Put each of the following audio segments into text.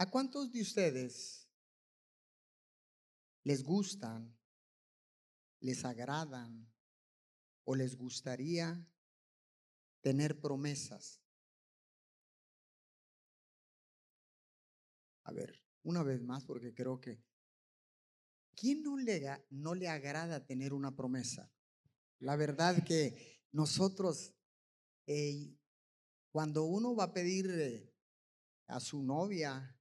¿A cuántos de ustedes les gustan, les agradan o les gustaría tener promesas? A ver, una vez más, porque creo que ¿quién no le, no le agrada tener una promesa? La verdad que nosotros, cuando uno va a pedir eh, a su novia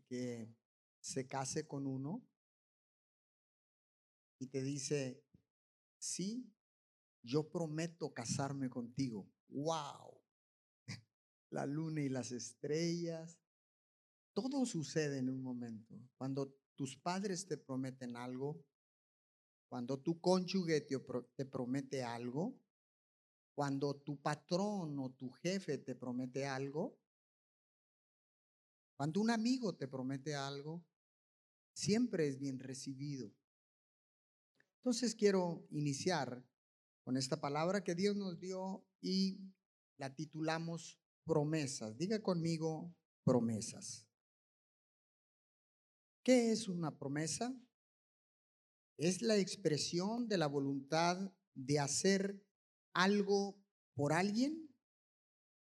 que se case con uno y te dice, sí, yo prometo casarme contigo. ¡Wow! La luna y las estrellas. Todo sucede en un momento. Cuando tus padres te prometen algo, cuando tu cónyuge te, te promete algo, cuando tu patrón o tu jefe te promete algo, cuando un amigo te promete algo, siempre es bien recibido. Entonces quiero iniciar con esta palabra que Dios nos dio y la titulamos promesas. Diga conmigo promesas. ¿Qué es una promesa? Es la expresión de la voluntad de hacer algo por alguien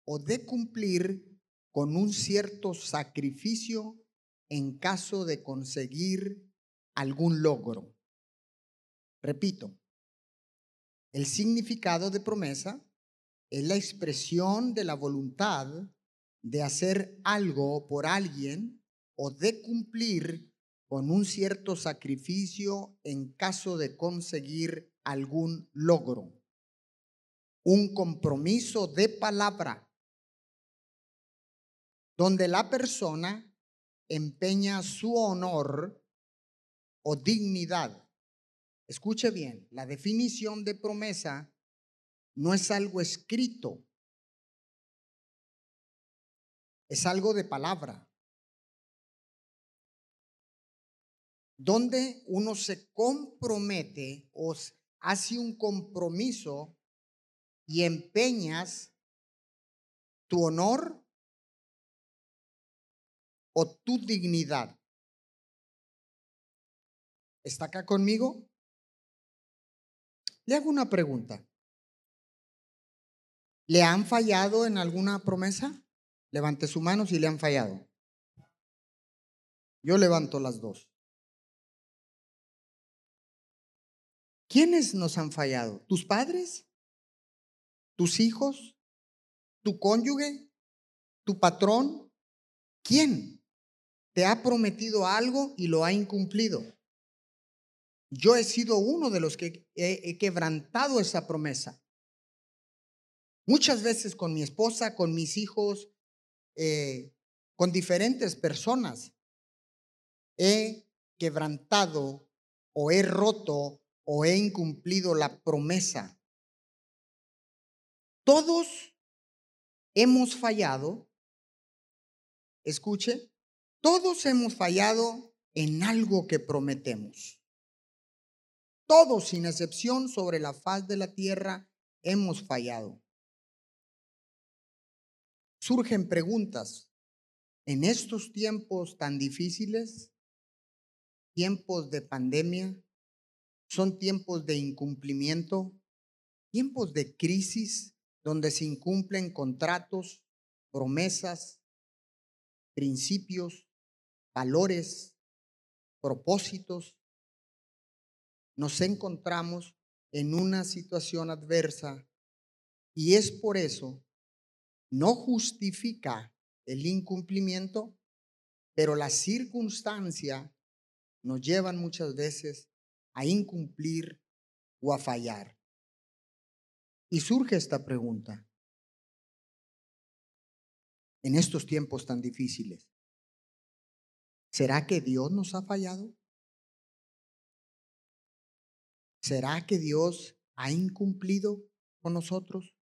o de cumplir con un cierto sacrificio en caso de conseguir algún logro. Repito, el significado de promesa es la expresión de la voluntad de hacer algo por alguien o de cumplir con un cierto sacrificio en caso de conseguir algún logro. Un compromiso de palabra donde la persona empeña su honor o dignidad. Escuche bien, la definición de promesa no es algo escrito, es algo de palabra. Donde uno se compromete o hace un compromiso y empeñas tu honor o tu dignidad. ¿Está acá conmigo? Le hago una pregunta. ¿Le han fallado en alguna promesa? Levante su mano si le han fallado. Yo levanto las dos. ¿Quiénes nos han fallado? ¿Tus padres? ¿Tus hijos? ¿Tu cónyuge? ¿Tu patrón? ¿Quién? Te ha prometido algo y lo ha incumplido. Yo he sido uno de los que he, quebrantado esa promesa. Muchas veces con mi esposa, con mis hijos, eh, con diferentes personas, he quebrantado o he roto o he incumplido la promesa. Todos hemos fallado, escuche, todos hemos fallado en algo que prometemos. Todos, sin excepción, sobre la faz de la tierra, hemos fallado. Surgen preguntas. En estos tiempos tan difíciles, tiempos de pandemia, son tiempos de incumplimiento, tiempos de crisis donde se incumplen contratos, promesas, principios, valores, propósitos, nos encontramos en una situación adversa y es por eso, no justifica el incumplimiento, pero la circunstancia nos llevan muchas veces a incumplir o a fallar. Y surge esta pregunta. En estos tiempos tan difíciles, ¿Será que Dios nos ha fallado? ¿Será que Dios ha incumplido con nosotros?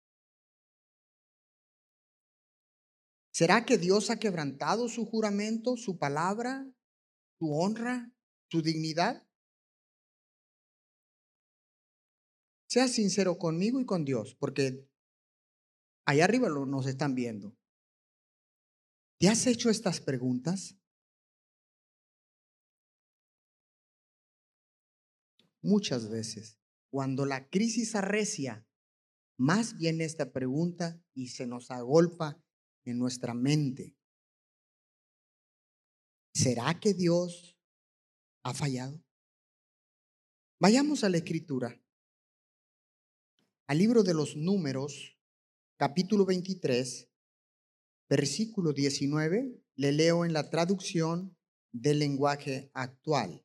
¿Será que Dios ha quebrantado su juramento, su palabra, su honra, su dignidad? Sea sincero conmigo y con Dios, porque allá arriba nos están viendo. ¿Te has hecho estas preguntas? Muchas veces, cuando la crisis arrecia, más viene esta pregunta y se nos agolpa en nuestra mente. ¿Será que Dios ha fallado? Vayamos a la escritura. Al libro de los números, capítulo 23, versículo 19, le leo en la traducción del lenguaje actual.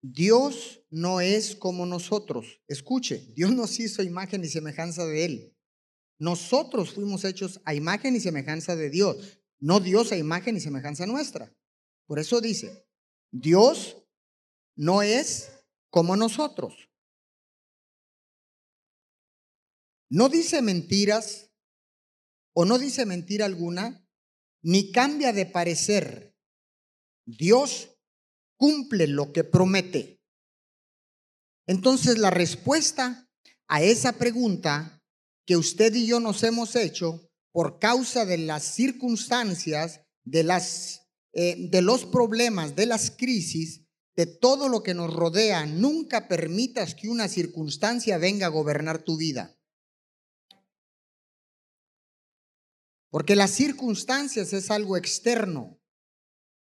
Dios no es como nosotros. Escuche, Dios nos hizo imagen y semejanza de Él. Nosotros fuimos hechos a imagen y semejanza de Dios, no Dios a imagen y semejanza nuestra. Por eso dice, Dios no es como nosotros. No dice mentiras o no dice mentira alguna, ni cambia de parecer. Dios cumple lo que promete. Entonces la respuesta a esa pregunta que usted y yo nos hemos hecho por causa de las circunstancias, de, las, eh, de los problemas, de las crisis, de todo lo que nos rodea, nunca permitas que una circunstancia venga a gobernar tu vida. Porque las circunstancias es algo externo.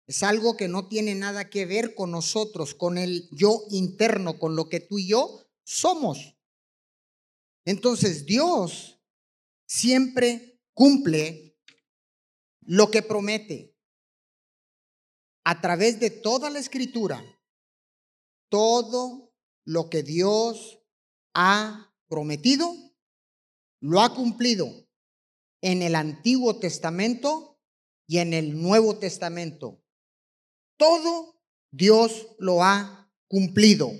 Es algo que no tiene nada que ver con nosotros, con el yo interno, con lo que tú y yo somos. Entonces Dios siempre cumple lo que promete. A través de toda la escritura, todo lo que Dios ha prometido, lo ha cumplido en el Antiguo Testamento y en el Nuevo Testamento. Todo Dios lo ha cumplido.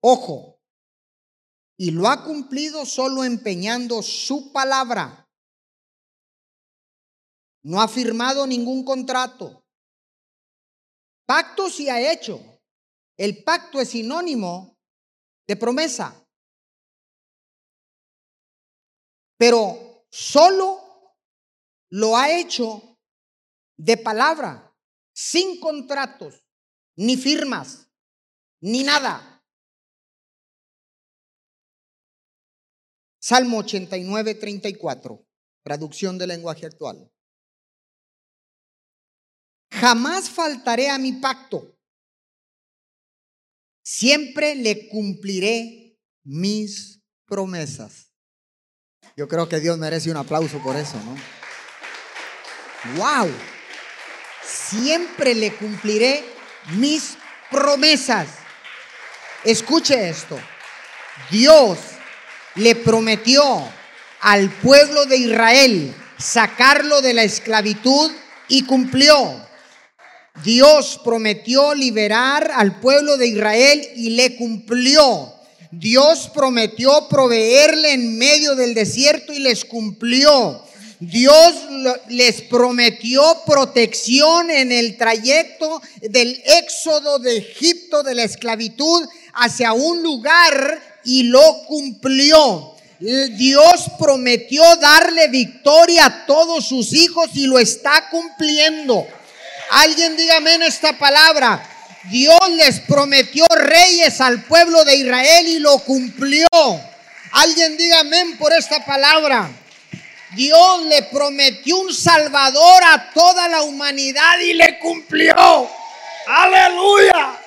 Ojo, y lo ha cumplido solo empeñando su palabra. No ha firmado ningún contrato. Pacto sí ha hecho. El pacto es sinónimo de promesa. Pero solo lo ha hecho de palabra sin contratos, ni firmas, ni nada. Salmo 89, 34, traducción del lenguaje actual. Jamás faltaré a mi pacto. Siempre le cumpliré mis promesas. Yo creo que Dios merece un aplauso por eso, ¿no? ¡Wow! Siempre le cumpliré mis promesas. Escuche esto. Dios le prometió al pueblo de Israel sacarlo de la esclavitud y cumplió. Dios prometió liberar al pueblo de Israel y le cumplió. Dios prometió proveerle en medio del desierto y les cumplió. Dios les prometió protección en el trayecto del éxodo de Egipto, de la esclavitud, hacia un lugar y lo cumplió. Dios prometió darle victoria a todos sus hijos y lo está cumpliendo. Alguien dígame en esta palabra. Dios les prometió reyes al pueblo de Israel y lo cumplió. Alguien dígame por esta palabra. Dios le prometió un salvador a toda la humanidad y le cumplió. Aleluya.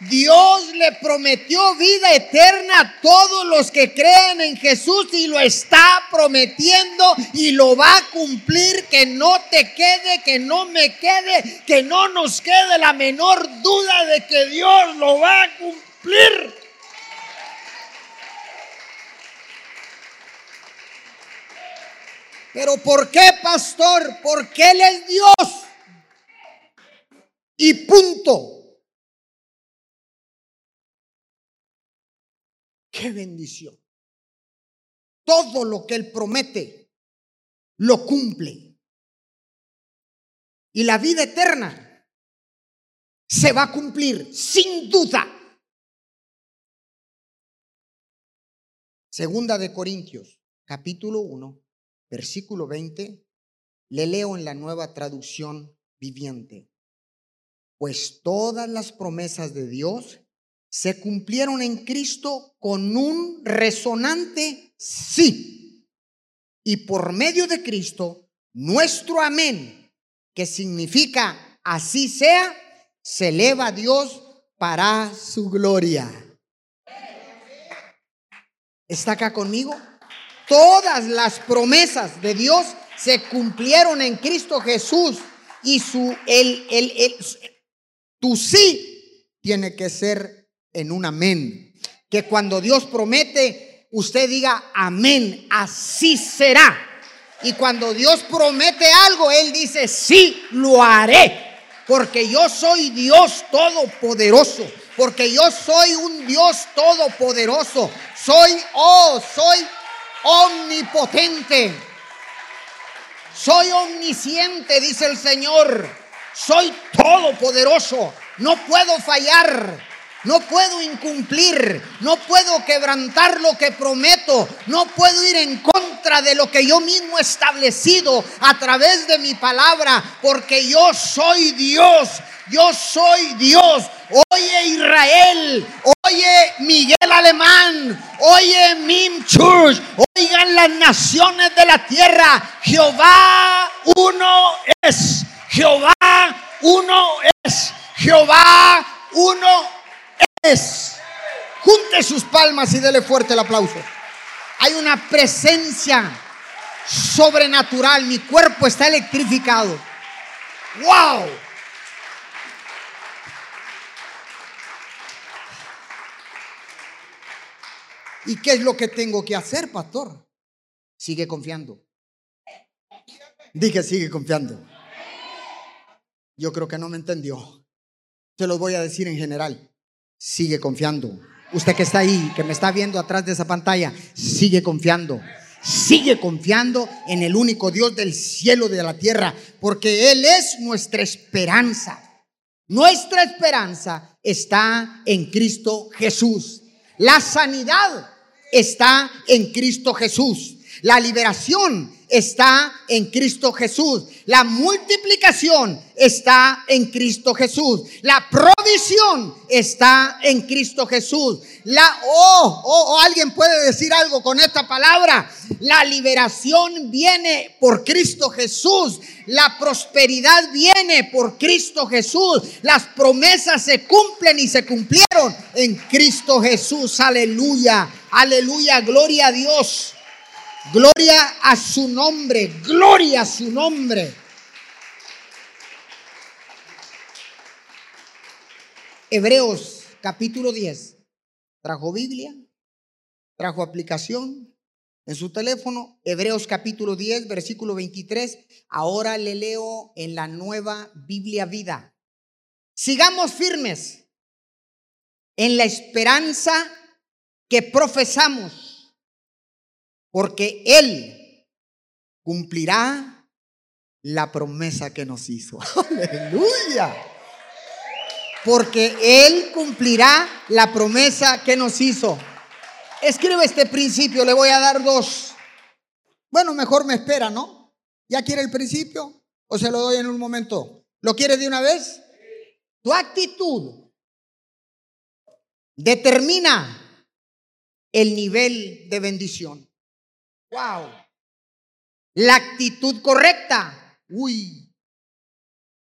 Dios le prometió vida eterna a todos los que creen en Jesús y lo está prometiendo y lo va a cumplir. Que no te quede, que no me quede, que no nos quede la menor duda de que Dios lo va a cumplir. Pero ¿por qué, pastor? Porque Él es Dios. Y punto. Qué bendición. Todo lo que Él promete, lo cumple. Y la vida eterna se va a cumplir sin duda. Segunda de Corintios, capítulo 1, versículo 20, le leo en la nueva traducción viviente. pues todas las promesas de Dios se cumplieron en Cristo con un resonante sí. Y por medio de Cristo, nuestro amén, que significa así sea, se eleva a Dios para su gloria. ¿Está acá conmigo? Todas las promesas de Dios se cumplieron en Cristo Jesús y su el, el, el, tu sí tiene que ser en un amén. Que cuando Dios promete, usted diga amén, así será. Y cuando Dios promete algo, Él dice, sí, lo haré. Porque yo soy Dios todopoderoso. Porque yo soy un Dios todopoderoso. Soy, oh, soy omnipotente. Soy omnisciente, dice el Señor. Soy todopoderoso. No puedo fallar. No puedo incumplir, no puedo quebrantar lo que prometo, no puedo ir en contra de lo que yo mismo he establecido a través de mi palabra, porque yo soy Dios, yo soy Dios. Oye Israel, oye Miguel Alemán, oye Mim Church, oigan las naciones de la tierra, Jehová uno es, Jehová uno es, Jehová uno es. Junte sus palmas y dele fuerte el aplauso. Hay una presencia sobrenatural, mi cuerpo está electrificado. ¡Wow! ¿Y qué es lo que tengo que hacer, pastor? Sigue confiando. Dije, sigue confiando. Yo creo que no me entendió. Se los voy a decir en general. Sigue confiando. Usted que está ahí, que me está viendo atrás de esa pantalla, sigue confiando. Sigue confiando en el único Dios del cielo y de la tierra, porque Él es nuestra esperanza. Nuestra esperanza está en Cristo Jesús. La sanidad está en Cristo Jesús. La liberación está en Cristo Jesús. La multiplicación está en Cristo Jesús. La provisión está en Cristo Jesús. La oh, oh, oh, alguien puede decir algo con esta palabra. La liberación viene por Cristo Jesús. La prosperidad viene por Cristo Jesús. Las promesas se cumplen y se cumplieron en Cristo Jesús. Aleluya. Aleluya. Gloria a Dios. Gloria a su nombre, gloria a su nombre. Hebreos capítulo 10. ¿Trajo Biblia? ¿Trajo aplicación? En su teléfono, Hebreos capítulo 10, versículo 23. Ahora le leo en la nueva Biblia vida. Sigamos firmes en la esperanza que profesamos porque Él cumplirá la promesa que nos hizo. Aleluya. Porque Él cumplirá la promesa que nos hizo. Escribe este principio, le voy a dar dos. Bueno, mejor me espera, ¿no? ¿Ya quiere el principio? ¿O se lo doy en un momento? ¿Lo quiere de una vez? Tu actitud determina el nivel de bendición. Wow. La actitud correcta. Uy.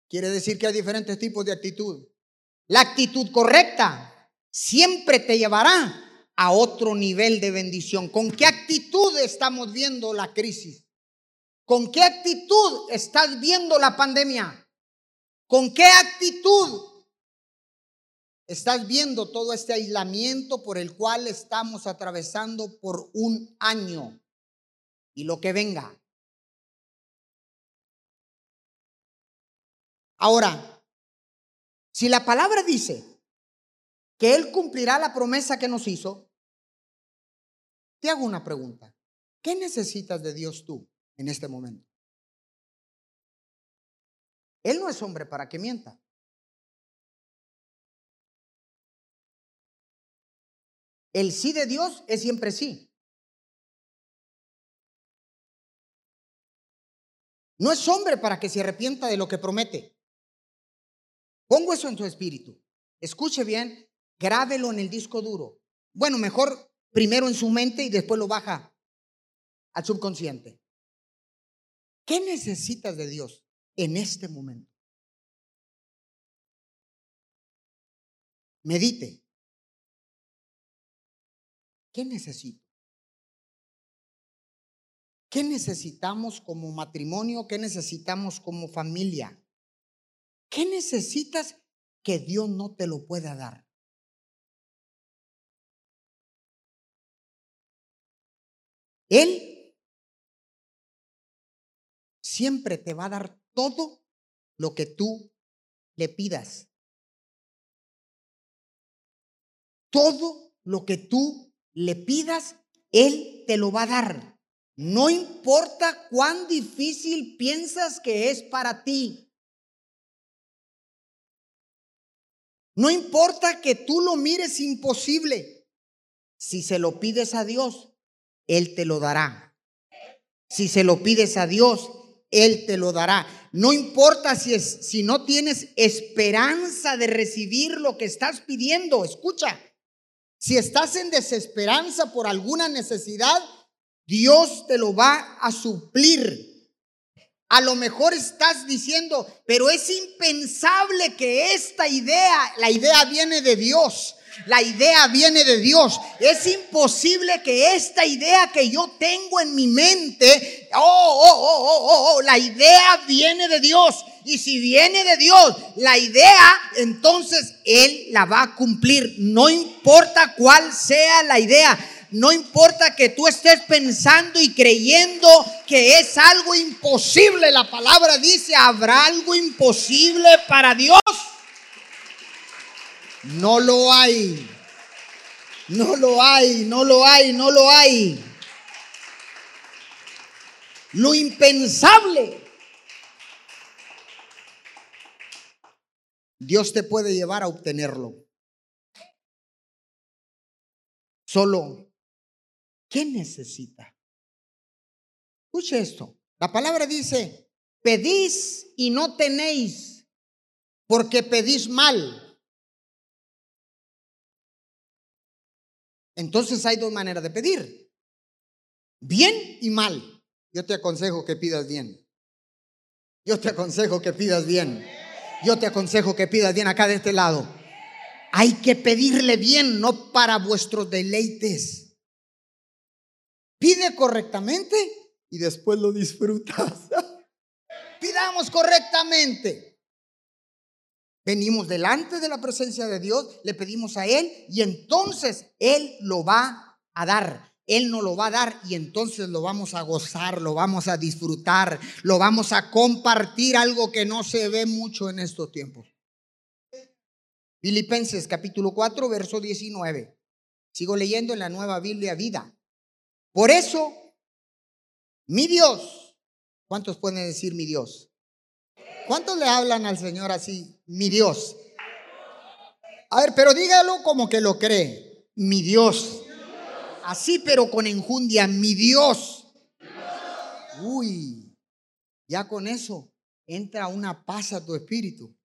Quiere decir que hay diferentes tipos de actitud. La actitud correcta siempre te llevará a otro nivel de bendición. ¿Con qué actitud estamos viendo la crisis? ¿Con qué actitud estás viendo la pandemia? ¿Con qué actitud estás viendo todo este aislamiento por el cual estamos atravesando por un año? Y lo que venga. Ahora, si la palabra dice que Él cumplirá la promesa que nos hizo, te hago una pregunta. ¿Qué necesitas de Dios tú en este momento? Él no es hombre para que mienta. El sí de Dios es siempre sí. No es hombre para que se arrepienta de lo que promete. Pongo eso en tu espíritu. Escuche bien, grábelo en el disco duro. Bueno, mejor primero en su mente y después lo baja al subconsciente. ¿Qué necesitas de Dios en este momento? Medite. ¿Qué necesito? ¿Qué necesitamos como matrimonio? ¿Qué necesitamos como familia? ¿Qué necesitas que Dios no te lo pueda dar? Él siempre te va a dar todo lo que tú le pidas. Todo lo que tú le pidas, Él te lo va a dar. No importa cuán difícil piensas que es para ti. No importa que tú lo mires imposible. Si se lo pides a Dios, Él te lo dará. Si se lo pides a Dios, Él te lo dará. No importa si, es, si no tienes esperanza de recibir lo que estás pidiendo. Escucha, si estás en desesperanza por alguna necesidad, Dios te lo va a suplir. A lo mejor estás diciendo, pero es impensable que esta idea, la idea viene de Dios. La idea viene de Dios. Es imposible que esta idea que yo tengo en mi mente, oh, oh, oh, oh, oh, oh, la idea viene de Dios. Y si viene de Dios la idea, entonces Él la va a cumplir. No importa cuál sea la idea. No importa que tú estés pensando y creyendo que es algo imposible. La palabra dice, ¿habrá algo imposible para Dios? No lo hay. No lo hay, no lo hay, no lo hay. Lo impensable. Dios te puede llevar a obtenerlo. Solo ¿Qué necesita? Escuche esto. La palabra dice, pedís y no tenéis, porque pedís mal. Entonces hay dos maneras de pedir. Bien y mal. Yo te aconsejo que pidas bien. Yo te aconsejo que pidas bien. Yo te aconsejo que pidas bien acá de este lado. Hay que pedirle bien, no para vuestros deleites Pide correctamente y después lo disfrutas. Pidamos correctamente. Venimos delante de la presencia de Dios, le pedimos a Él y entonces Él lo va a dar. Él nos lo va a dar y entonces lo vamos a gozar, lo vamos a disfrutar, lo vamos a compartir, algo que no se ve mucho en estos tiempos. Filipenses capítulo 4, verso 19. Sigo leyendo en la nueva Biblia vida. Por eso, mi Dios, ¿cuántos pueden decir mi Dios? ¿Cuántos le hablan al Señor así, mi Dios? A ver, pero dígalo como que lo cree, mi Dios. Así, pero con enjundia, mi Dios. Uy, ya con eso entra una paz a tu espíritu.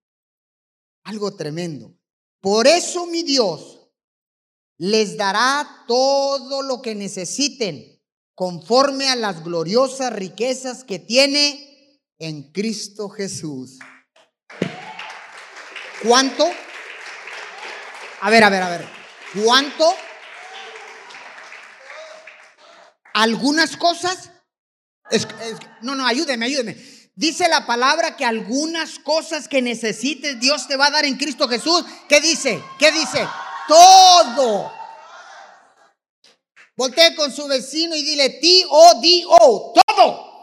Algo tremendo. Por eso mi Dios les dará todo lo que necesiten conforme a las gloriosas riquezas que tiene en Cristo Jesús. ¿Cuánto? A ver, a ver, a ver. ¿Cuánto? Algunas cosas. no, no, ayúdeme, ayúdeme. Dice la palabra que algunas cosas que necesites Dios te va a dar en Cristo Jesús. ¿Qué dice? ¿Qué dice? Todo. Voltee con su vecino y dile ti o di o todo.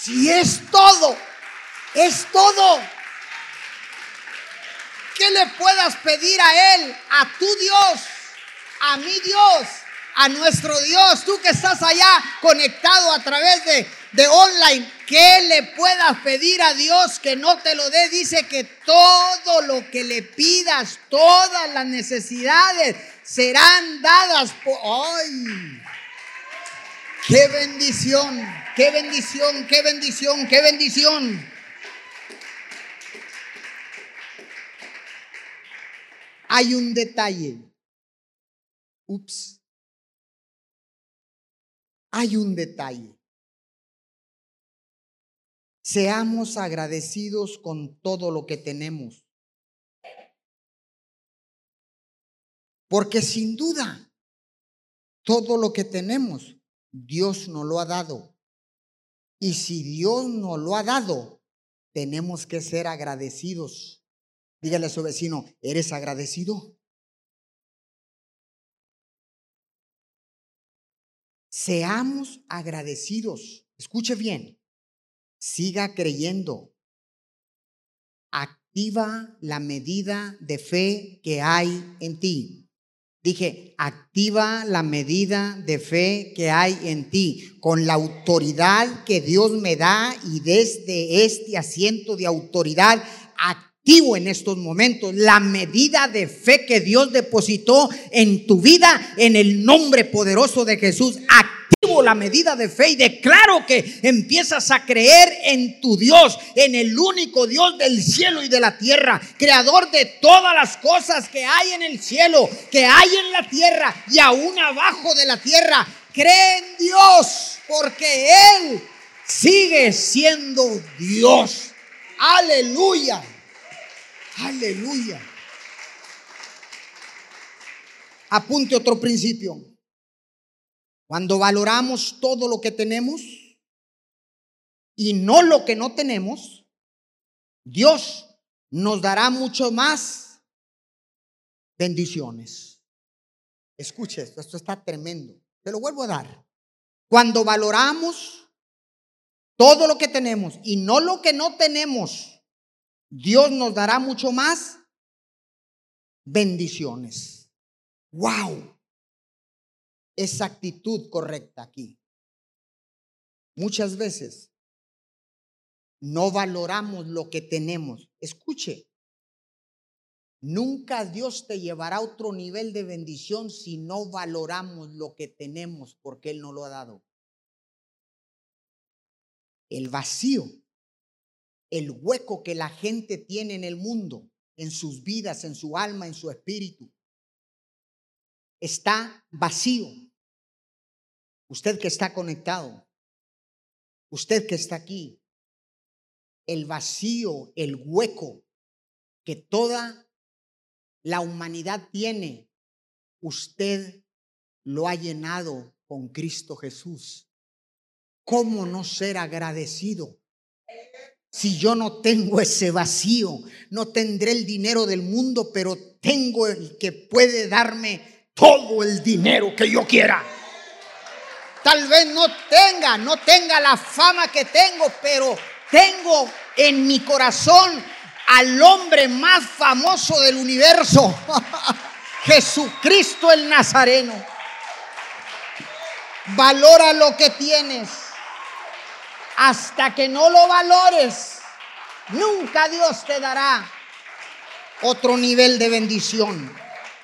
Si es todo, es todo. Que le puedas pedir a Él, a tu Dios, a mi Dios, a nuestro Dios, tú que estás allá conectado a través de de online, que le puedas pedir a Dios que no te lo dé, dice que todo lo que le pidas, todas las necesidades serán dadas por... ¡Ay! Qué bendición, qué bendición, qué bendición, qué bendición. Hay un detalle. Ups. Hay un detalle. Seamos agradecidos con todo lo que tenemos. Porque sin duda, todo lo que tenemos Dios nos lo ha dado. Y si Dios nos lo ha dado, tenemos que ser agradecidos. Dígale a su vecino, ¿eres agradecido? Seamos agradecidos. Escuche bien. Siga creyendo. Activa la medida de fe que hay en ti. Dije, activa la medida de fe que hay en ti, con la autoridad que Dios me da y desde este asiento de autoridad activo en estos momentos la medida de fe que Dios depositó en tu vida en el nombre poderoso de Jesús la medida de fe y declaro que empiezas a creer en tu Dios, en el único Dios del cielo y de la tierra, creador de todas las cosas que hay en el cielo, que hay en la tierra y aún abajo de la tierra. Cree en Dios porque Él sigue siendo Dios. Aleluya. Aleluya. Apunte otro principio. Cuando valoramos todo lo que tenemos y no lo que no tenemos, Dios nos dará mucho más bendiciones. Escuche esto, esto está tremendo. Te lo vuelvo a dar. Cuando valoramos todo lo que tenemos y no lo que no tenemos, Dios nos dará mucho más bendiciones. Wow esa actitud correcta aquí. Muchas veces no valoramos lo que tenemos. Escuche, nunca Dios te llevará a otro nivel de bendición si no valoramos lo que tenemos porque Él no lo ha dado. El vacío, el hueco que la gente tiene en el mundo, en sus vidas, en su alma, en su espíritu, está vacío Usted que está conectado, usted que está aquí, el vacío, el hueco que toda la humanidad tiene, usted lo ha llenado con Cristo Jesús. ¿Cómo no ser agradecido? Si yo no tengo ese vacío, no tendré el dinero del mundo, pero tengo el que puede darme todo el dinero que yo quiera. Tal vez no tenga, no tenga la fama que tengo, pero tengo en mi corazón al hombre más famoso del universo, Jesucristo el Nazareno. Valora lo que tienes. Hasta que no lo valores, nunca Dios te dará otro nivel de bendición.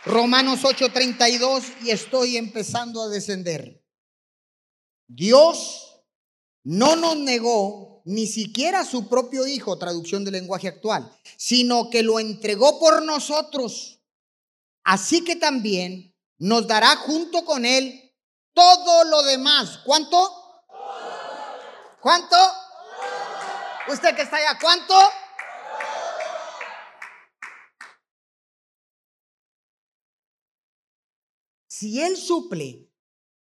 Romanos 8:32 y estoy empezando a descender. Dios no nos negó ni siquiera su propio Hijo, traducción del lenguaje actual, sino que lo entregó por nosotros. Así que también nos dará junto con Él todo lo demás. ¿Cuánto? ¿Cuánto? ¿Usted que está allá? ¿Cuánto? Si Él suple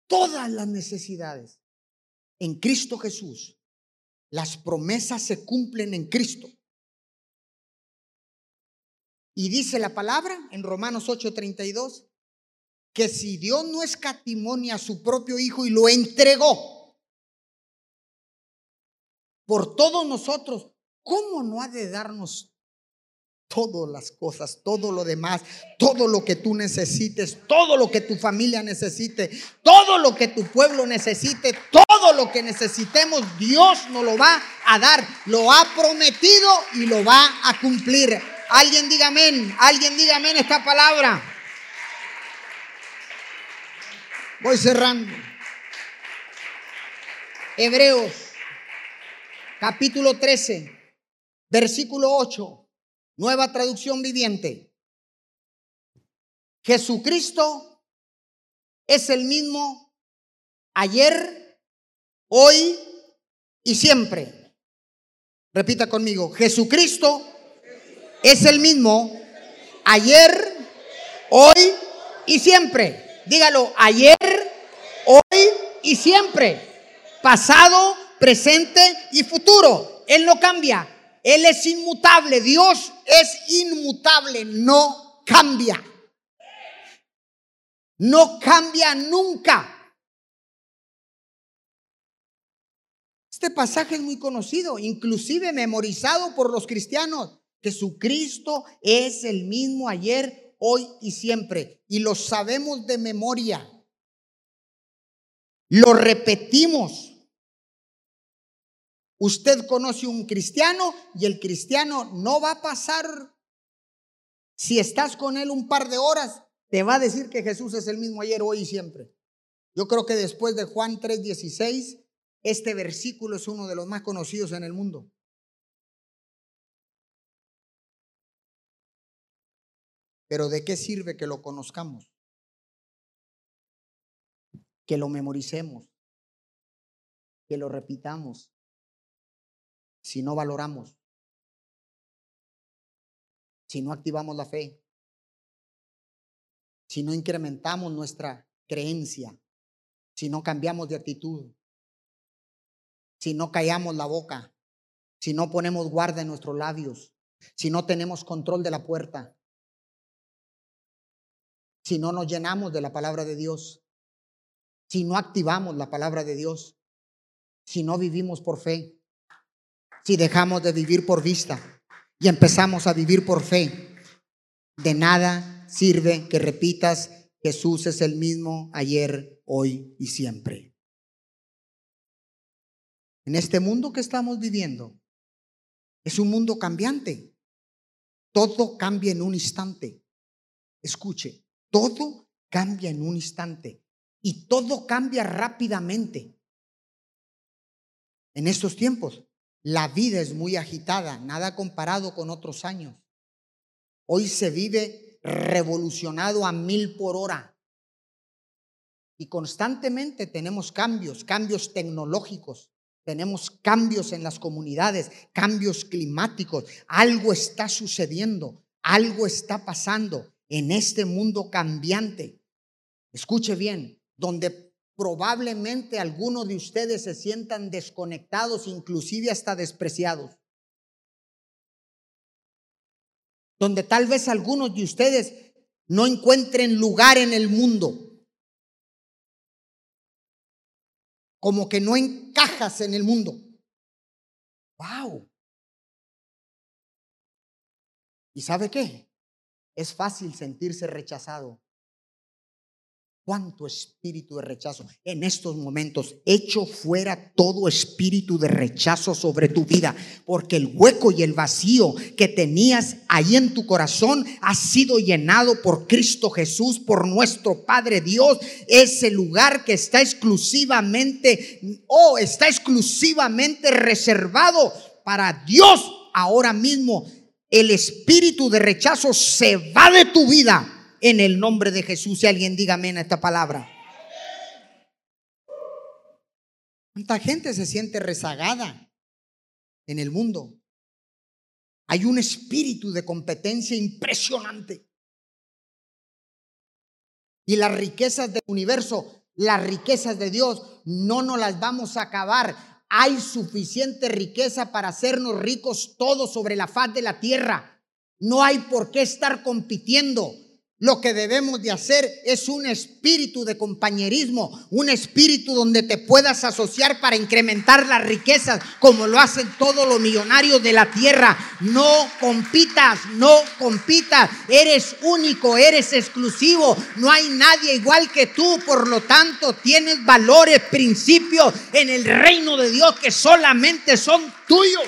todas las necesidades en Cristo Jesús. Las promesas se cumplen en Cristo. Y dice la palabra en Romanos 8:32 que si Dios no escatimonia a su propio Hijo y lo entregó por todos nosotros, ¿cómo no ha de darnos todas las cosas, todo lo demás, todo lo que tú necesites, todo lo que tu familia necesite, todo lo que tu pueblo necesite, todo lo que necesitemos, Dios nos lo va a dar, lo ha prometido y lo va a cumplir. Alguien diga amén, alguien diga amén esta palabra. Voy cerrando. Hebreos, capítulo 13, versículo 8, nueva traducción viviente. Jesucristo es el mismo ayer, hoy y siempre. Repita conmigo, Jesucristo es el mismo ayer, hoy y siempre. Dígalo, ayer, hoy y siempre. Pasado, presente y futuro. Él no cambia. Él es inmutable. Dios es inmutable. No cambia. No cambia nunca. Este pasaje es muy conocido, inclusive memorizado por los cristianos. Jesucristo es el mismo ayer, hoy y siempre. Y lo sabemos de memoria. Lo repetimos. Usted conoce un cristiano y el cristiano no va a pasar, si estás con él un par de horas, te va a decir que Jesús es el mismo ayer, hoy y siempre. Yo creo que después de Juan 3:16, este versículo es uno de los más conocidos en el mundo. Pero ¿de qué sirve que lo conozcamos? Que lo memoricemos, que lo repitamos, si no valoramos, si no activamos la fe, si no incrementamos nuestra creencia, si no cambiamos de actitud, si no callamos la boca, si no ponemos guarda en nuestros labios, si no tenemos control de la puerta, si no nos llenamos de la palabra de Dios, si no activamos la palabra de Dios, si no vivimos por fe, si dejamos de vivir por vista y empezamos a vivir por fe, de nada sirve que repitas Jesús es el mismo ayer, hoy y siempre. En este mundo que estamos viviendo, es un mundo cambiante. Todo cambia en un instante. Escuche, todo cambia en un instante y todo cambia rápidamente. En estos tiempos, la vida es muy agitada, nada comparado con otros años. Hoy se vive revolucionado a mil por hora. Y constantemente tenemos cambios, cambios tecnológicos, tenemos cambios en las comunidades, cambios climáticos. Algo está sucediendo, algo está pasando en este mundo cambiante, escuche bien, donde probablemente algunos de ustedes se sientan desconectados, inclusive hasta despreciados. Donde tal vez algunos de ustedes no encuentren lugar en el mundo. Como que no encajas en el mundo. ¡Wow! ¿Y sabe qué? es fácil sentirse rechazado. ¿Cuánto espíritu de rechazo? En estos momentos, echo fuera todo espíritu de rechazo sobre tu vida, porque el hueco y el vacío que tenías ahí en tu corazón ha sido llenado por Cristo Jesús, por nuestro Padre Dios. Ese lugar que está exclusivamente, oh, está exclusivamente reservado para Dios ahora mismo el espíritu de rechazo se va de tu vida en el nombre de Jesús. Si alguien diga amén a esta palabra. ¿Cuánta gente se siente rezagada en el mundo? Hay un espíritu de competencia impresionante. Y las riquezas del universo, las riquezas de Dios, no nos las vamos a acabar hay suficiente riqueza para hacernos ricos todos sobre la faz de la tierra. No hay por qué estar compitiendo. Lo que debemos de hacer es un espíritu de compañerismo, un espíritu donde te puedas asociar para incrementar las riquezas, como lo hacen todos los millonarios de la tierra. No compitas, no compitas. Eres único, eres exclusivo. No hay nadie igual que tú. Por lo tanto, tienes valores, principios en el reino de Dios que solamente son tuyos.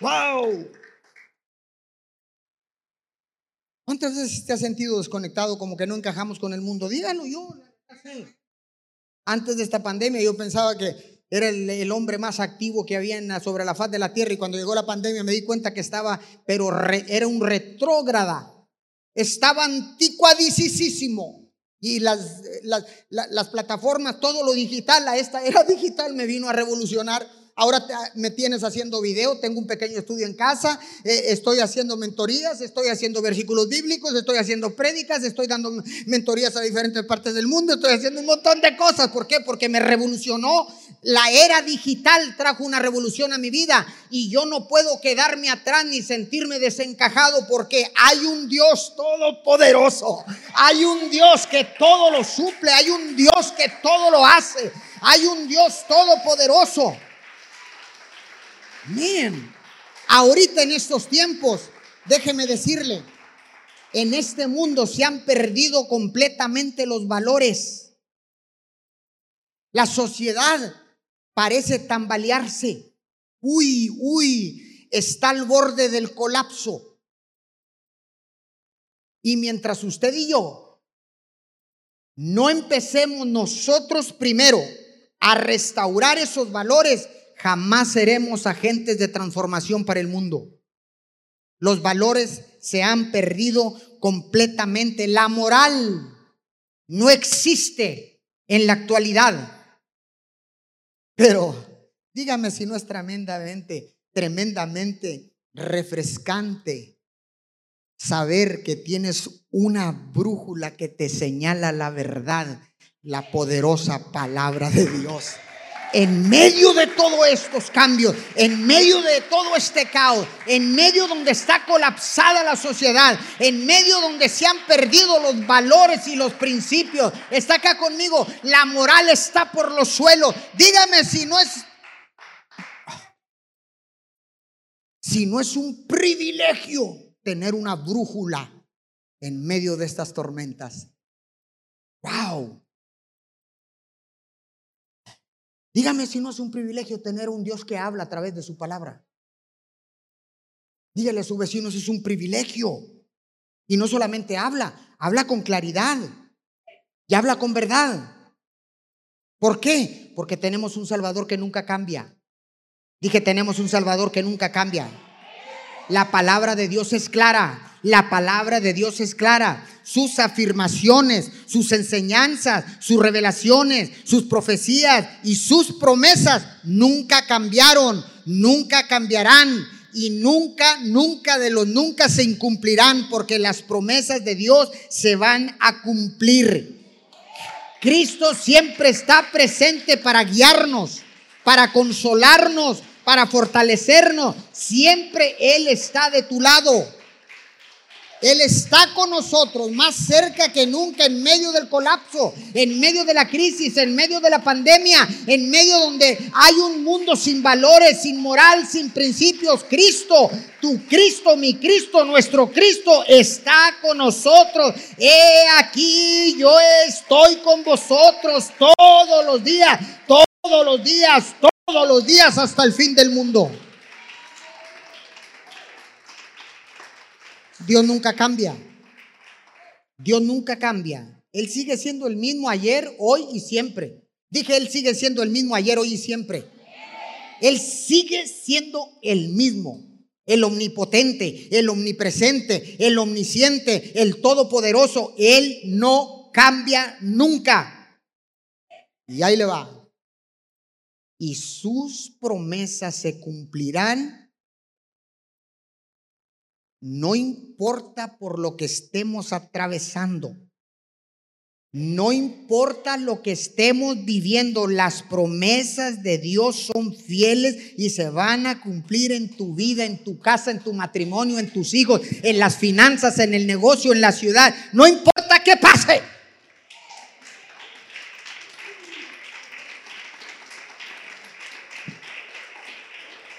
¡Wow! ¿Cuántas veces te has sentido desconectado como que no encajamos con el mundo? Dígalo yo. Antes de esta pandemia yo pensaba que era el, hombre más activo que había sobre la faz de la tierra y cuando llegó la pandemia me di cuenta que estaba, pero era un retrógrada. Estaba anticuadicísimo. Y las, las, las, plataformas, todo lo digital, a esta era digital me vino a revolucionar Ahora me tienes haciendo video, tengo un pequeño estudio en casa, eh, estoy haciendo mentorías, estoy haciendo versículos bíblicos, estoy haciendo prédicas, estoy dando mentorías a diferentes partes del mundo, estoy haciendo un montón de cosas. ¿Por qué? Porque me revolucionó. La era digital trajo una revolución a mi vida y yo no puedo quedarme atrás ni sentirme desencajado porque hay un Dios todopoderoso, hay un Dios que todo lo suple, hay un Dios que todo lo hace, hay un Dios todopoderoso. Bien, ahorita en estos tiempos, déjeme decirle, en este mundo se han perdido completamente los valores. La sociedad parece tambalearse. Uy, uy, está al borde del colapso. Y mientras usted y yo no empecemos nosotros primero a restaurar esos valores, jamás seremos agentes de transformación para el mundo. Los valores se han perdido completamente. La moral no existe en la actualidad. Pero dígame si no es tremendamente, tremendamente refrescante saber que tienes una brújula que te señala la verdad, la poderosa palabra de Dios en medio de todos estos cambios, en medio de todo este caos, en medio donde está colapsada la sociedad, en medio donde se han perdido los valores y los principios, está acá conmigo, la moral está por los suelos. Dígame si no es si no es un privilegio tener una brújula en medio de estas tormentas. Wow. Dígame si no es un privilegio tener un Dios que habla a través de su palabra. Dígale a su vecino si es un privilegio. Y no solamente habla, habla con claridad y habla con verdad. ¿Por qué? Porque tenemos un Salvador que nunca cambia. Dije, tenemos un Salvador que nunca cambia. La palabra de Dios es clara. La palabra de Dios es clara. Sus afirmaciones, sus enseñanzas, sus revelaciones, sus profecías y sus promesas nunca cambiaron, nunca cambiarán y nunca, nunca de los nunca se incumplirán porque las promesas de Dios se van a cumplir. Cristo siempre está presente para guiarnos, para consolarnos, para fortalecernos. Siempre Él está de tu lado. Él está con nosotros más cerca que nunca en medio del colapso, en medio de la crisis, en medio de la pandemia, en medio donde hay un mundo sin valores, sin moral, sin principios. Cristo, tu Cristo, mi Cristo, nuestro Cristo está con nosotros. He aquí, yo estoy con vosotros todos los días, todos los días, todos los días hasta el fin del mundo. Dios nunca cambia. Dios nunca cambia. Él sigue siendo el mismo ayer, hoy y siempre. Dije, Él sigue siendo el mismo ayer, hoy y siempre. Él sigue siendo el mismo. El omnipotente, el omnipresente, el omnisciente, el todopoderoso. Él no cambia nunca. Y ahí le va. Y sus promesas se cumplirán no importa por lo que estemos atravesando. No importa lo que estemos viviendo, las promesas de Dios son fieles y se van a cumplir en tu vida, en tu casa, en tu matrimonio, en tus hijos, en las finanzas, en el negocio, en la ciudad. No importa qué pase.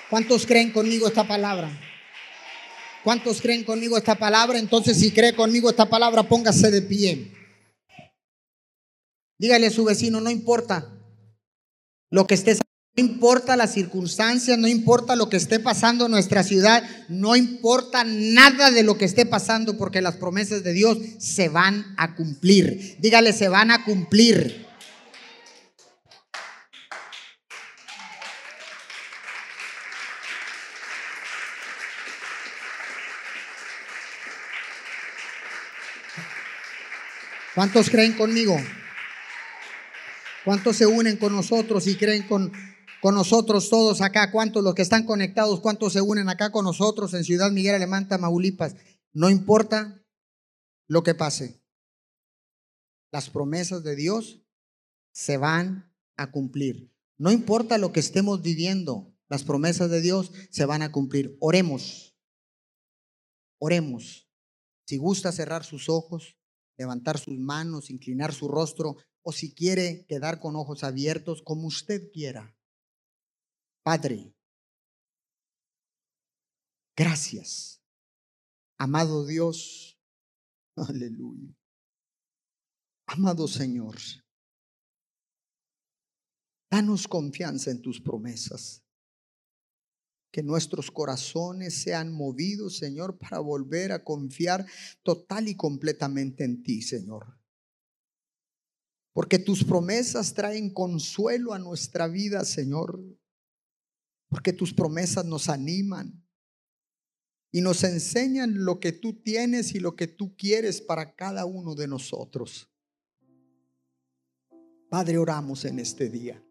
¿Cuántos creen conmigo esta palabra? ¿Cuántos creen conmigo esta palabra? Entonces, si cree conmigo esta palabra, póngase de pie. Dígale a su vecino, no importa lo que esté, no importa las circunstancias, no importa lo que esté pasando en nuestra ciudad, no importa nada de lo que esté pasando, porque las promesas de Dios se van a cumplir. Dígale, se van a cumplir. ¿Cuántos creen conmigo? ¿Cuántos se unen con nosotros y creen con, con nosotros todos acá? ¿Cuántos los que están conectados? ¿Cuántos se unen acá con nosotros en Ciudad Miguel Alemán, Tamaulipas? No importa lo que pase. Las promesas de Dios se van a cumplir. No importa lo que estemos viviendo, las promesas de Dios se van a cumplir. Oremos. Oremos. Si gusta cerrar sus ojos, levantar sus manos, inclinar su rostro, o si quiere quedar con ojos abiertos, como usted quiera. Padre, gracias. Amado Dios, aleluya. Amado Señor, danos confianza en tus promesas. Que nuestros corazones sean movidos, Señor, para volver a confiar total y completamente en ti, Señor. Porque tus promesas traen consuelo a nuestra vida, Señor. Porque tus promesas nos animan y nos enseñan lo que tú tienes y lo que tú quieres para cada uno de nosotros. Padre, oramos en este día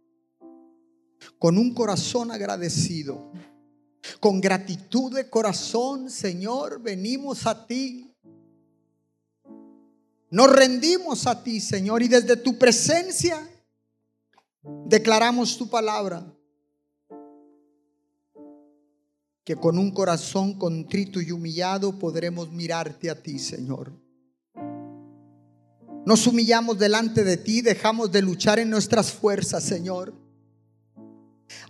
con un corazón agradecido, con gratitud de corazón, Señor, venimos a ti nos rendimos a ti, Señor, y desde tu presencia declaramos tu palabra. Que con un corazón contrito y humillado podremos mirarte a ti, Señor. Nos humillamos delante de ti, dejamos de luchar en nuestras fuerzas, Señor.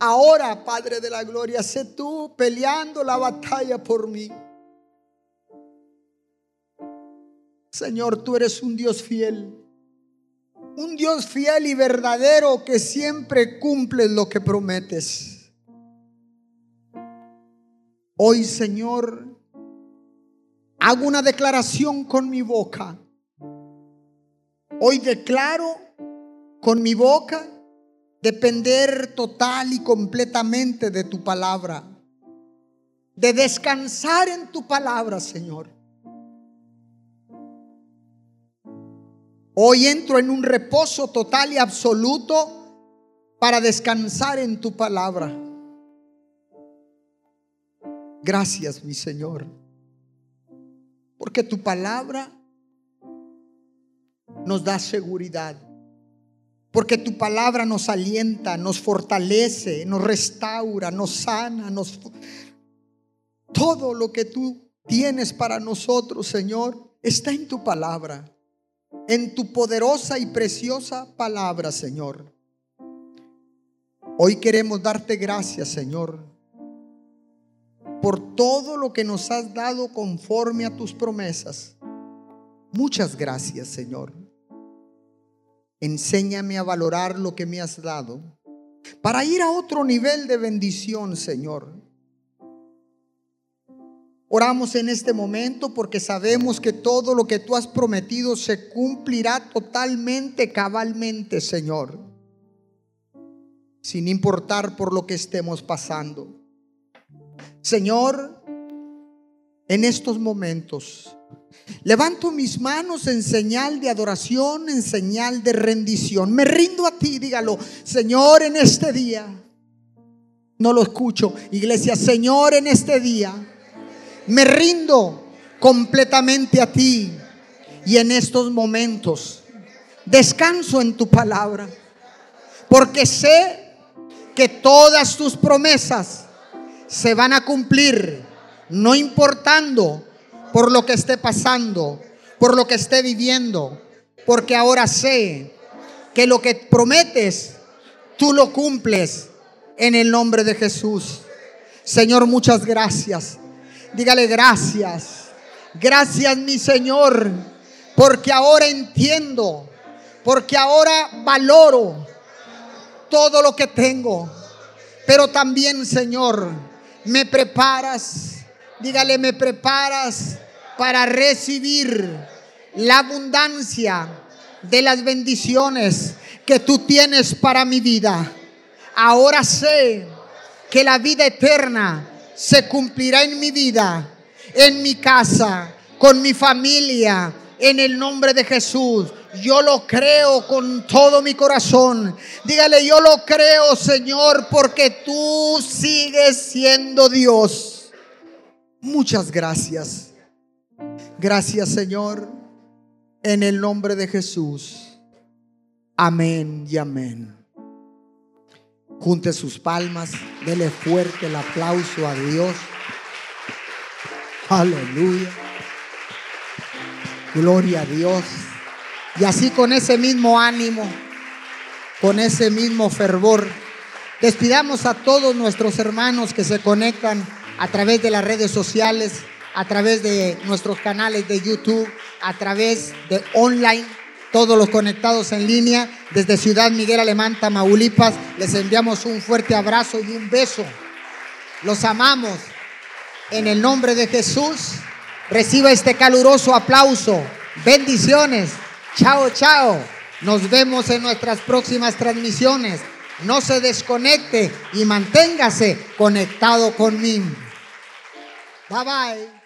Ahora, Padre de la Gloria, sé tú peleando la batalla por mí. Señor, tú eres un Dios fiel. Un Dios fiel y verdadero que siempre cumple lo que prometes. Hoy, Señor, hago una declaración con mi boca. Hoy declaro con mi boca depender total y completamente de tu palabra. De descansar en tu palabra, Señor. Hoy entro en un reposo total y absoluto para descansar en tu palabra. Gracias, mi Señor, porque tu palabra nos da seguridad, porque tu palabra nos alienta, nos fortalece, nos restaura, nos sana, nos... Todo lo que tú tienes para nosotros, Señor, está en tu palabra en tu poderosa y preciosa palabra, Señor. Hoy queremos darte gracias, Señor, por todo lo que nos has dado conforme a tus promesas. Muchas gracias, Señor. Enséñame a valorar lo que me has dado para ir a otro nivel de bendición, Señor. Oramos en este momento porque sabemos que todo lo que tú has prometido se cumplirá totalmente, cabalmente, Señor. Sin importar por lo que estemos pasando. Señor, en estos momentos, levanto mis manos en señal de adoración, en señal de rendición. Me rindo a ti, dígalo, Señor, en este día. No lo escucho, iglesia, Señor, en este día me rindo completamente a ti y en estos momentos descanso en tu palabra, porque sé que todas tus promesas se van a cumplir, no importando por lo que esté pasando, por lo que esté viviendo, porque ahora sé que lo que prometes, tú lo cumples en el nombre de Jesús. Señor, muchas gracias. Dígale gracias. Gracias mi Señor, porque ahora entiendo, porque ahora valoro todo lo que tengo. Pero también, Señor, me preparas, dígale, me preparas para recibir la abundancia de las bendiciones que tú tienes para mi vida. Ahora sé que la vida eterna se cumplirá en mi vida, en mi casa, con mi familia, en el nombre de Jesús. yo lo creo con todo mi corazón. Dígale, yo lo creo, Señor, porque tú sigues siendo Dios. Muchas gracias. Gracias, Señor, en el nombre de Jesús. Amén y amén. Junte sus palmas, dele fuerte el aplauso a Dios. Aleluya. Gloria a Dios. Y así con ese mismo ánimo, con ese mismo fervor, despidamos a todos nuestros hermanos que se conectan a través de las redes sociales, a través de nuestros canales de YouTube, a través de online, todos los conectados en línea, desde Ciudad Miguel Alemán, Tamaulipas, les enviamos un fuerte abrazo y un beso. Los amamos. En el nombre de Jesús, reciba este caluroso aplauso. Bendiciones. Chao, chao. Nos vemos en nuestras próximas transmisiones. No se desconecte y manténgase conectado conmigo. Bye bye.